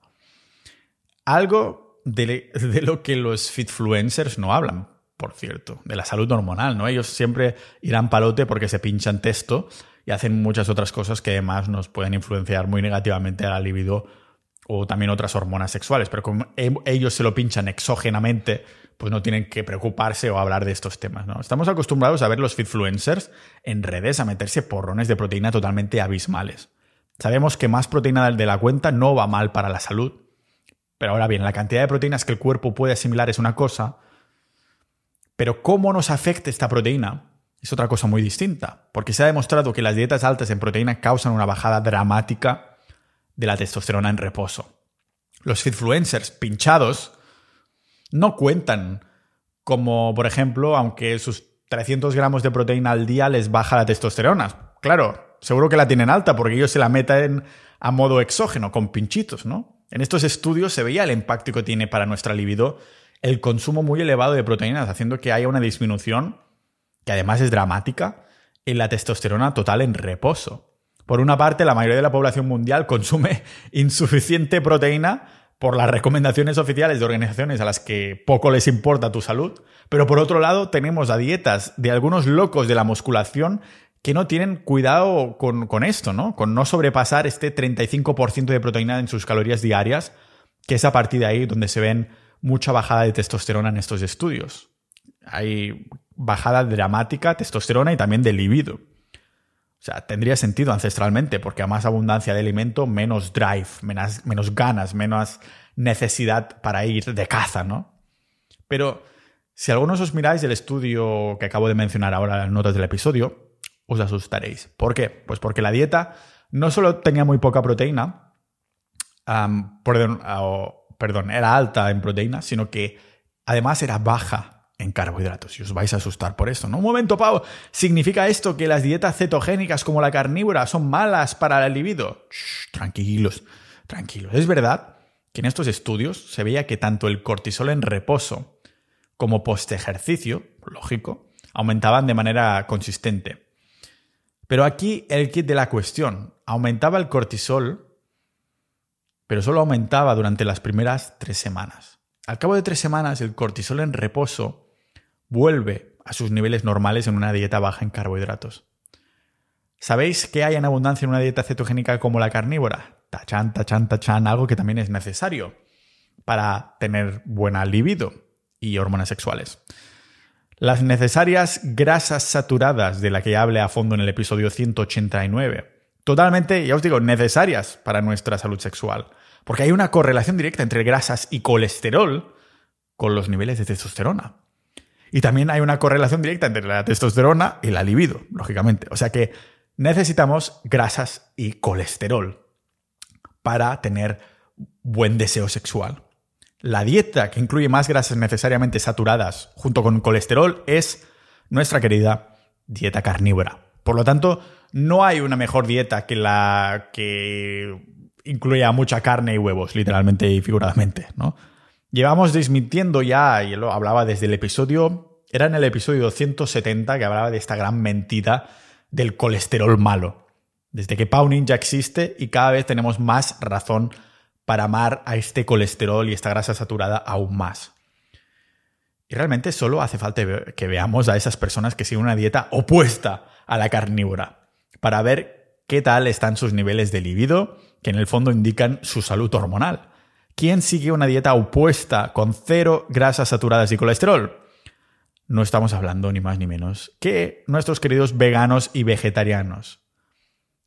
Algo de, lo que los fitfluencers no hablan, por cierto, de la salud hormonal, ¿no? Ellos siempre irán palote porque se pinchan texto y hacen muchas otras cosas que además nos pueden influenciar muy negativamente a la libido o también otras hormonas sexuales, pero como e, ellos se lo pinchan exógenamente, pues no tienen que preocuparse o hablar de estos temas. ¿no? Estamos acostumbrados a ver los fitfluencers en redes a meterse porrones de proteína totalmente abismales. Sabemos que más proteína de la cuenta no va mal para la salud, pero ahora bien, la cantidad de proteínas que el cuerpo puede asimilar es una cosa, pero cómo nos afecta esta proteína es otra cosa muy distinta, porque se ha demostrado que las dietas altas en proteína causan una bajada dramática de la testosterona en reposo. Los fitfluencers pinchados no cuentan como, por ejemplo, aunque sus 300 gramos de proteína al día les baja la testosterona. Claro, seguro que la tienen alta porque ellos se la meten a modo exógeno, con pinchitos, ¿no? En estos estudios se veía el impacto que tiene para nuestra libido el consumo muy elevado de proteínas, haciendo que haya una disminución, que además es dramática, en la testosterona total en reposo. Por una parte, la mayoría de la población mundial consume insuficiente proteína por las recomendaciones oficiales de organizaciones a las que poco les importa tu salud, pero por otro lado tenemos a dietas de algunos locos de la musculación que no tienen cuidado con, con esto, ¿no? Con no sobrepasar este 35% de proteína en sus calorías diarias, que es a partir de ahí donde se ven mucha bajada de testosterona en estos estudios. Hay bajada dramática de testosterona y también de libido. O sea, tendría sentido ancestralmente, porque a más abundancia de alimento, menos drive, menos, menos ganas, menos necesidad para ir de caza, ¿no? Pero si algunos os miráis el estudio que acabo de mencionar ahora en las notas del episodio, os asustaréis. ¿Por qué? Pues porque la dieta no solo tenía muy poca proteína, perdón, perdón, era alta en proteína, sino que además era baja en carbohidratos. Y os vais a asustar por esto, ¿no? Un momento, Pau. ¿Significa esto que las dietas cetogénicas como la carnívora son malas para el libido? tranquilos, tranquilos. Es verdad que en estos estudios se veía que tanto el cortisol en reposo como post ejercicio, lógico, aumentaban de manera consistente. Pero aquí el kit de la cuestión. Aumentaba el cortisol, pero solo aumentaba durante las primeras tres semanas. Al cabo de tres semanas, el cortisol en reposo vuelve a sus niveles normales en una dieta baja en carbohidratos. ¿Sabéis qué hay en abundancia en una dieta cetogénica como la carnívora? Tachan, tachan, tachan, algo que también es necesario para tener buena libido y hormonas sexuales. Las necesarias grasas saturadas de la que ya hablé a fondo en el episodio 189. Totalmente, ya os digo, necesarias para nuestra salud sexual. Porque hay una correlación directa entre grasas y colesterol con los niveles de testosterona. Y también hay una correlación directa entre la testosterona y la libido, lógicamente. O sea que necesitamos grasas y colesterol para tener buen deseo sexual. La dieta que incluye más grasas necesariamente saturadas junto con colesterol es nuestra querida dieta carnívora. Por lo tanto, no hay una mejor dieta que la que incluya mucha carne y huevos, literalmente y figuradamente, ¿no? Llevamos desmintiendo ya, y lo hablaba desde el episodio, era en el episodio 170 que hablaba de esta gran mentira del colesterol malo. Desde que Pau Ninja existe y cada vez tenemos más razón para amar a este colesterol y esta grasa saturada aún más. Y realmente solo hace falta que veamos a esas personas que siguen una dieta opuesta a la carnívora para ver qué tal están sus niveles de libido, que en el fondo indican su salud hormonal. ¿Quién sigue una dieta opuesta con cero grasas saturadas y colesterol? no estamos hablando ni más ni menos que nuestros queridos veganos y vegetarianos.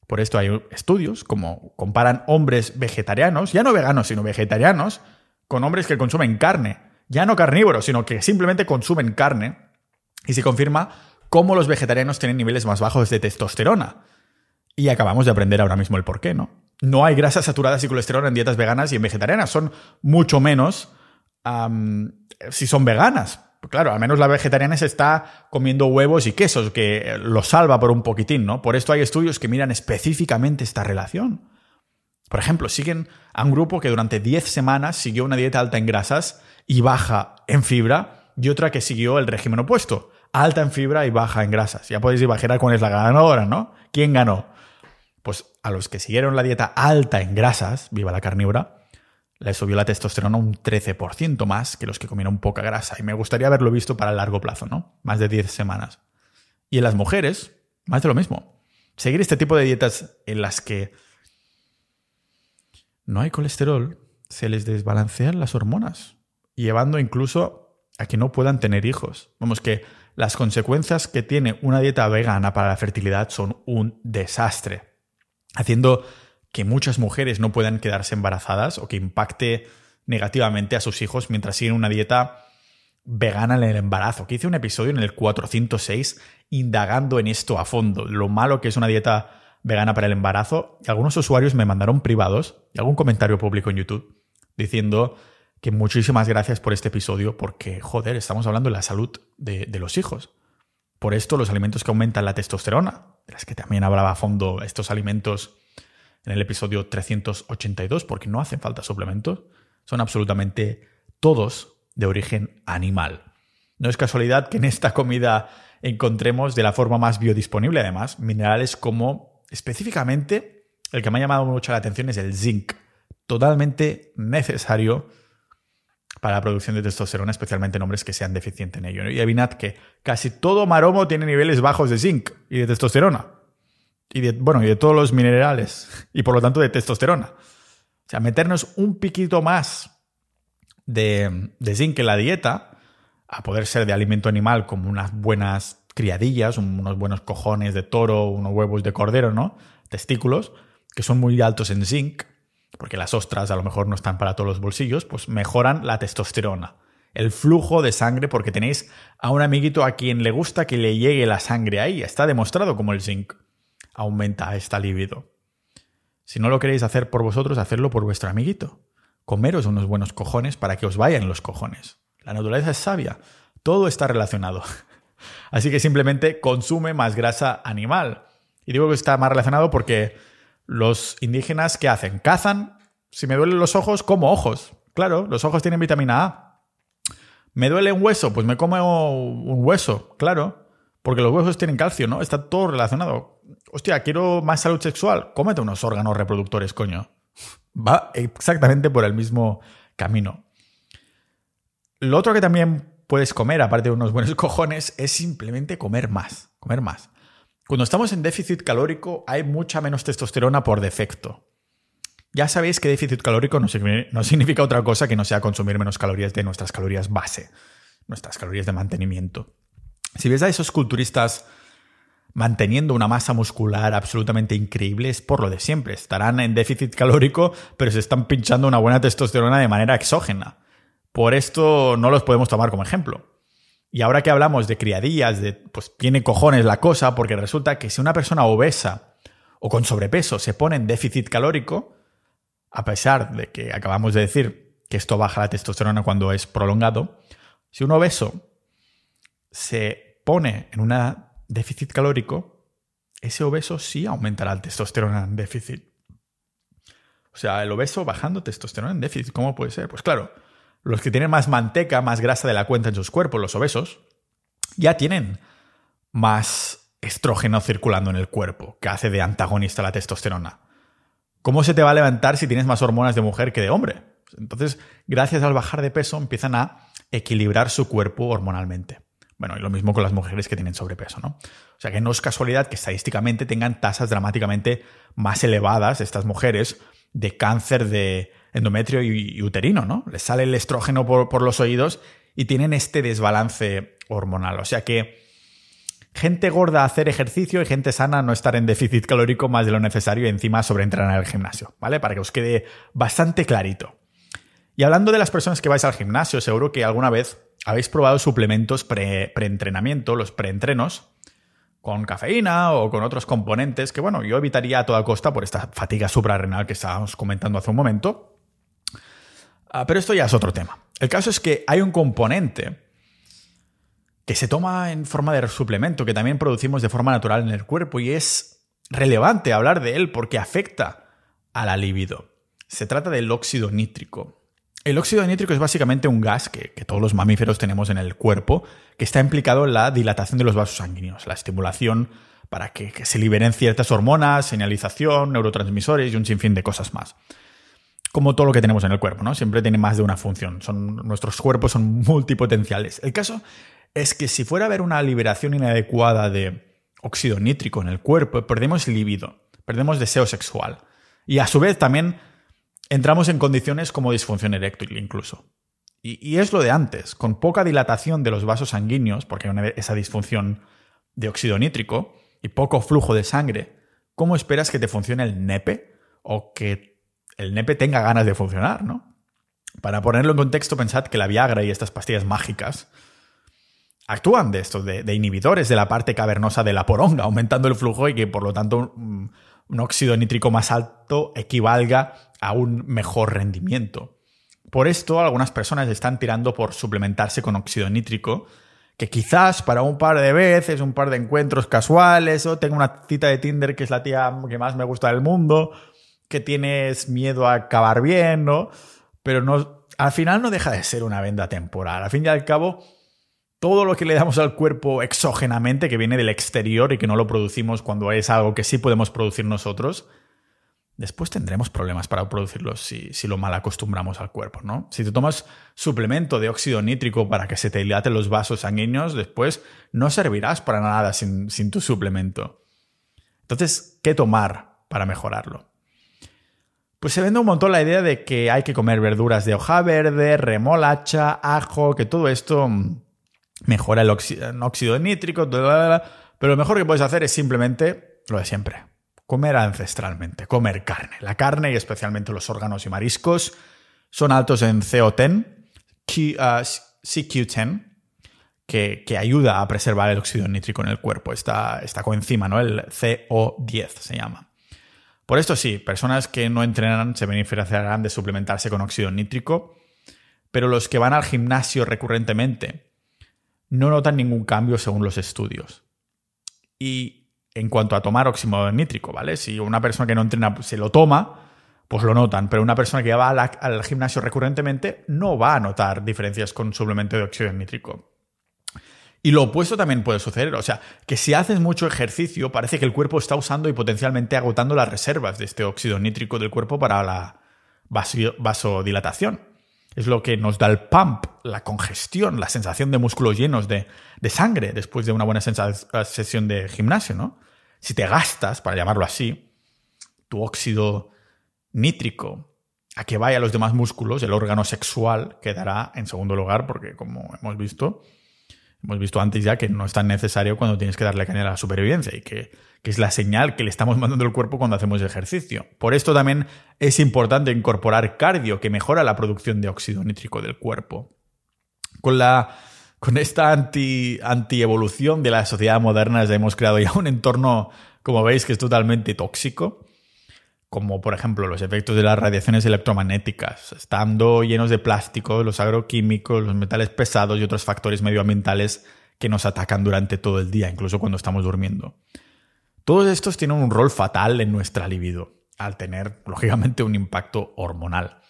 Por esto hay estudios como comparan hombres vegetarianos, ya no veganos, sino vegetarianos, con hombres que consumen carne, ya no carnívoros, sino que simplemente consumen carne, y se confirma cómo los vegetarianos tienen niveles más bajos de testosterona. Y acabamos de aprender ahora mismo el por qué, ¿no? No hay grasas saturadas y colesterol en dietas veganas y en vegetarianas, son mucho menos si son veganas. Claro, al menos la vegetariana se está comiendo huevos y quesos, que lo salva por un poquitín, ¿no? Por esto hay estudios que miran específicamente esta relación. Por ejemplo, siguen a un grupo que durante 10 semanas siguió una dieta alta en grasas y baja en fibra, y otra que siguió el régimen opuesto, alta en fibra y baja en grasas. Ya podéis imaginar cuál es la ganadora, ¿no? ¿Quién ganó? Pues a los que siguieron la dieta alta en grasas, viva la carnívora, le subió la testosterona un 13% más que los que comieron poca grasa. Y me gustaría haberlo visto para el largo plazo, ¿no? Más de 10 semanas. Y en las mujeres, más de lo mismo. Seguir este tipo de dietas en las que no hay colesterol, se les desbalancean las hormonas, llevando incluso a que no puedan tener hijos. Vamos, que las consecuencias que tiene una dieta vegana para la fertilidad son un desastre, haciendo que muchas mujeres no puedan quedarse embarazadas o que impacte negativamente a sus hijos mientras siguen una dieta vegana en el embarazo. Que hice un episodio en el 406 indagando en esto a fondo, lo malo que es una dieta vegana para el embarazo. Y algunos usuarios me mandaron privados y algún comentario público en YouTube diciendo que muchísimas gracias por este episodio porque, joder, estamos hablando de la salud de, de los hijos. Por esto los alimentos que aumentan la testosterona, de las que también hablaba a fondo estos alimentos en el episodio 382, porque no hacen falta suplementos, son absolutamente todos de origen animal. No es casualidad que en esta comida encontremos de la forma más biodisponible, además, minerales como específicamente el que me ha llamado mucho la atención es el zinc, totalmente necesario para la producción de testosterona, especialmente en hombres que sean deficientes en ello. Y adivinad que casi todo maromo tiene niveles bajos de zinc y de testosterona y de, bueno, y de todos los minerales y por lo tanto de testosterona. O sea, meternos un piquito más de, de zinc en la dieta, a poder ser de alimento animal como unas buenas criadillas, unos buenos cojones de toro, unos huevos de cordero, ¿no? Testículos, que son muy altos en zinc, porque las ostras a lo mejor no están para todos los bolsillos, pues mejoran la testosterona, el flujo de sangre, porque tenéis a un amiguito a quien le gusta que le llegue la sangre ahí. Está demostrado como el zinc aumenta esta libido. Si no lo queréis hacer por vosotros, hacerlo por vuestro amiguito. Comeros unos buenos cojones para que os vayan los cojones. La naturaleza es sabia. Todo está relacionado. Así que simplemente consume más grasa animal. Y digo que está más relacionado porque los indígenas, ¿qué hacen? Cazan. Si me duelen los ojos, como ojos. Claro, los ojos tienen vitamina A. ¿Me duele un hueso? Pues me como un hueso, claro. Porque los huesos tienen calcio, ¿no? Está todo relacionado hostia, quiero más salud sexual, cómete unos órganos reproductores, coño. Va exactamente por el mismo camino. Lo otro que también puedes comer, aparte de unos buenos cojones, es simplemente comer más, comer más. Cuando estamos en déficit calórico hay mucha menos testosterona por defecto. Ya sabéis que déficit calórico no significa otra cosa que no sea consumir menos calorías de nuestras calorías base, nuestras calorías de mantenimiento. Si ves a esos culturistas manteniendo una masa muscular absolutamente increíble es por lo de siempre. Estarán en déficit calórico, pero se están pinchando una buena testosterona de manera exógena. Por esto no los podemos tomar como ejemplo. Y ahora que hablamos de criadillas, de pues tiene cojones la cosa, porque resulta que si una persona obesa o con sobrepeso se pone en déficit calórico, a pesar de que acabamos de decir que esto baja la testosterona cuando es prolongado, si un obeso se pone en una déficit calórico, ese obeso sí aumentará el testosterona en déficit. O sea, el obeso bajando testosterona en déficit, ¿cómo puede ser? Pues claro, los que tienen más manteca, más grasa de la cuenta en sus cuerpos, los obesos, ya tienen más estrógeno circulando en el cuerpo, que hace de antagonista la testosterona. ¿Cómo se te va a levantar si tienes más hormonas de mujer que de hombre? Entonces, gracias al bajar de peso, empiezan a equilibrar su cuerpo hormonalmente. Bueno, y lo mismo con las mujeres que tienen sobrepeso, ¿no? O sea que no es casualidad que estadísticamente tengan tasas dramáticamente más elevadas estas mujeres de cáncer de endometrio y, uterino, ¿no? Les sale el estrógeno por, los oídos y tienen este desbalance hormonal. O sea que gente gorda hacer ejercicio y gente sana no estar en déficit calórico más de lo necesario y encima sobreentrenar el gimnasio, ¿vale? Para que os quede bastante clarito. Y hablando de las personas que vais al gimnasio, seguro que alguna vez habéis probado suplementos pre-entrenamiento, los preentrenos, con cafeína o con otros componentes que, bueno, yo evitaría a toda costa por esta fatiga suprarrenal que estábamos comentando hace un momento. Ah, pero esto ya es otro tema. El caso es que hay un componente que se toma en forma de suplemento, que también producimos de forma natural en el cuerpo y es relevante hablar de él porque afecta a la libido. Se trata del óxido nítrico. El óxido nítrico es básicamente un gas que, todos los mamíferos tenemos en el cuerpo, que está implicado en la dilatación de los vasos sanguíneos, la estimulación para que, que se liberen ciertas hormonas, señalización, neurotransmisores y un sinfín de cosas más como todo lo que tenemos en el cuerpo, ¿no? Siempre tiene más de una función. Son, nuestros cuerpos son multipotenciales. El caso es que si fuera a haber una liberación inadecuada de óxido nítrico en el cuerpo, perdemos libido, perdemos deseo sexual. Y a su vez también entramos en condiciones como disfunción eréctil incluso. Y, es lo de antes, con poca dilatación de los vasos sanguíneos, porque hay esa disfunción de óxido nítrico, y poco flujo de sangre, ¿cómo esperas que te funcione el nepe o que el nepe tenga ganas de funcionar, ¿no? Para ponerlo en contexto, pensad que la Viagra y estas pastillas mágicas actúan de esto, de, inhibidores de la parte cavernosa de la poronga, aumentando el flujo y que por lo tanto un, óxido nítrico más alto equivalga a un mejor rendimiento. Por esto, algunas personas están tirando por suplementarse con óxido nítrico, que quizás para un par de veces, un par de encuentros casuales, o tengo una cita de Tinder que es la tía que más me gusta del mundo, que tienes miedo a acabar bien, ¿no? Pero no, al final no deja de ser una venda temporal. Al fin y al cabo, todo lo que le damos al cuerpo exógenamente, que viene del exterior y que no lo producimos cuando es algo que sí podemos producir nosotros, después tendremos problemas para producirlo si, si, lo mal acostumbramos al cuerpo, ¿no? Si te tomas suplemento de óxido nítrico para que se te dilaten los vasos sanguíneos, después no servirás para nada sin, sin tu suplemento. Entonces, ¿qué tomar para mejorarlo? Pues se vende un montón la idea de que hay que comer verduras de hoja verde, remolacha, ajo, que todo esto mm, mejora el óxido, nítrico, pero lo mejor que puedes hacer es simplemente lo de siempre. Comer ancestralmente, comer carne. La carne y especialmente los órganos y mariscos son altos en CO10, CQ10, uh, que, que, ayuda a preservar el óxido nítrico en el cuerpo. Esta, esta coenzima, ¿no? El CO10 se llama. Por esto sí, personas que no entrenan se beneficiarán de suplementarse con óxido nítrico, pero los que van al gimnasio recurrentemente no notan ningún cambio según los estudios. Y en cuanto a tomar óxido nítrico, ¿vale? Si una persona que no entrena se lo toma, pues lo notan, pero una persona que va al gimnasio recurrentemente no va a notar diferencias con suplemento de óxido nítrico. Y lo opuesto también puede suceder, o sea, que si haces mucho ejercicio parece que el cuerpo está usando y potencialmente agotando las reservas de este óxido nítrico del cuerpo para la vasodilatación es lo que nos da el pump, la congestión, la sensación de músculos llenos de, sangre después de una buena sesión de gimnasio, ¿no? Si te gastas, para llamarlo así, tu óxido nítrico a que vaya a los demás músculos, el órgano sexual quedará en segundo lugar, porque como hemos visto, hemos visto antes ya que no es tan necesario cuando tienes que darle caña a la supervivencia y que que es la señal que le estamos mandando al cuerpo cuando hacemos ejercicio. Por esto también es importante incorporar cardio, que mejora la producción de óxido nítrico del cuerpo. Con, la, con esta anti, evolución de la sociedad moderna hemos creado ya un entorno, como veis, que es totalmente tóxico como por ejemplo los efectos de las radiaciones electromagnéticas, estando llenos de plástico, los agroquímicos, los metales pesados y otros factores medioambientales que nos atacan durante todo el día, incluso cuando estamos durmiendo. Todos estos tienen un rol fatal en nuestra libido, al tener, lógicamente, un impacto hormonal.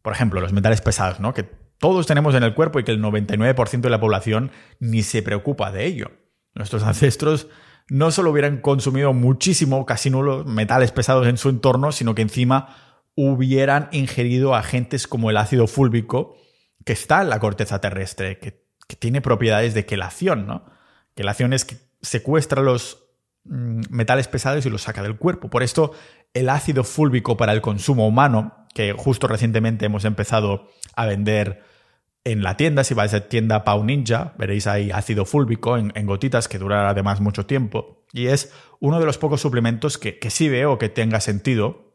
Por ejemplo, los metales pesados, ¿no? Que todos tenemos en el cuerpo y que el 99% de la población ni se preocupa de ello. Nuestros ancestros no solo hubieran consumido muchísimo, casi nulos, metales pesados en su entorno, sino que encima hubieran ingerido agentes como el ácido fúlvico, que está en la corteza terrestre, que, tiene propiedades de quelación, ¿no? Quelación es que secuestra los Mm, metales pesados y los saca del cuerpo. Por esto, el ácido fúlvico para el consumo humano, que justo recientemente hemos empezado a vender en la tienda, si vais a tienda Pau Ninja, veréis ahí ácido fúlbico en, gotitas que durará además mucho tiempo. Y es uno de los pocos suplementos que, que sí veo que tenga sentido,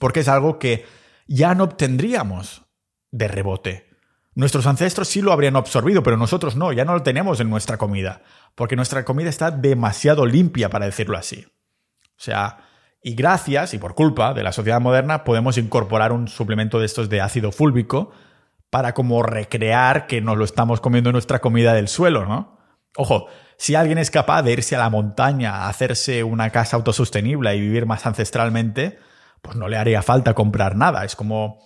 porque es algo que ya no obtendríamos de rebote. Nuestros ancestros sí lo habrían absorbido, pero nosotros no, ya no lo tenemos en nuestra comida, porque nuestra comida está demasiado limpia, para decirlo así. O sea, y gracias y por culpa de la sociedad moderna podemos incorporar un suplemento de estos de ácido fúlbico para como recrear que nos lo estamos comiendo en nuestra comida del suelo, ¿no? Ojo, si alguien es capaz de irse a la montaña, hacerse una casa autosostenible y vivir más ancestralmente, pues no le haría falta comprar nada. Es como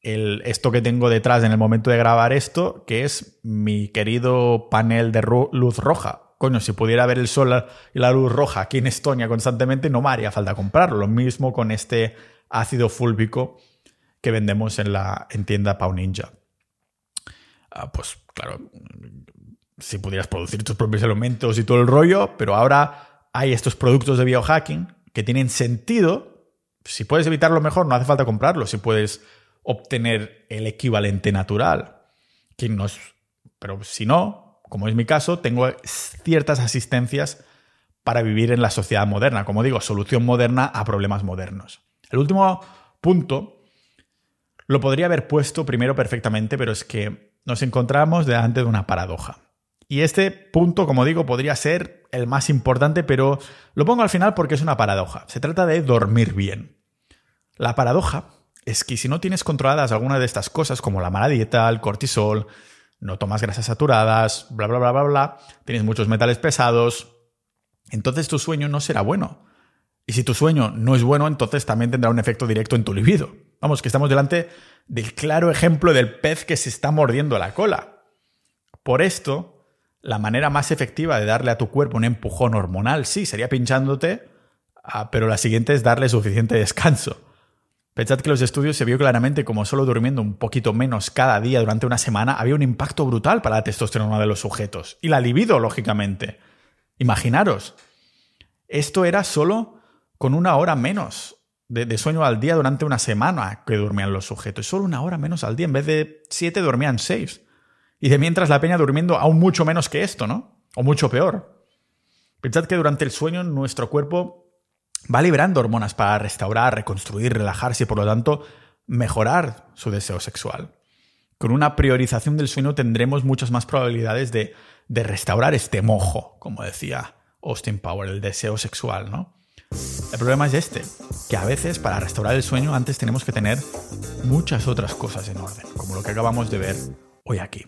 el, esto que tengo detrás en el momento de grabar esto, que es mi querido panel de luz roja. Coño, si pudiera ver el sol y la luz roja aquí en Estonia constantemente, no me haría falta comprarlo. Lo mismo con este ácido fúlbico que vendemos en la en tienda Pau Ninja. Ah, pues claro, si pudieras producir tus propios elementos y todo el rollo, pero ahora hay estos productos de biohacking que tienen sentido. Si puedes evitarlo mejor, no hace falta comprarlo. Si puedes obtener el equivalente natural. Que no pero si no, como es mi caso, tengo ciertas asistencias para vivir en la sociedad moderna. Como digo, solución moderna a problemas modernos. El último punto lo podría haber puesto primero perfectamente, pero es que nos encontramos delante de una paradoja. Y este punto, como digo, podría ser el más importante, pero lo pongo al final porque es una paradoja. Se trata de dormir bien. La paradoja es que si no tienes controladas alguna de estas cosas, como la mala dieta, el cortisol, no tomas grasas saturadas, bla, bla, bla, bla, bla, tienes muchos metales pesados, entonces tu sueño no será bueno. Y si tu sueño no es bueno, entonces también tendrá un efecto directo en tu libido. Vamos, que estamos delante del claro ejemplo del pez que se está mordiendo la cola. Por esto, la manera más efectiva de darle a tu cuerpo un empujón hormonal, sí, sería pinchándote, ah, pero la siguiente es darle suficiente descanso. Pensad que los estudios se vio claramente como solo durmiendo un poquito menos cada día durante una semana había un impacto brutal para la testosterona de los sujetos. Y la libido, lógicamente. Imaginaros. Esto era solo con una hora menos de, sueño al día durante una semana que dormían los sujetos. Solo una hora menos al día. En vez de siete, dormían seis. Y de mientras la peña durmiendo aún mucho menos que esto, ¿no? O mucho peor. Pensad que durante el sueño nuestro cuerpo va liberando hormonas para restaurar, reconstruir, relajarse y por lo tanto mejorar su deseo sexual. Con una priorización del sueño tendremos muchas más probabilidades de, de restaurar este mojo, como decía Austin Power, el deseo sexual, ¿no? El problema es este, que a veces para restaurar el sueño antes tenemos que tener muchas otras cosas en orden, como lo que acabamos de ver hoy aquí.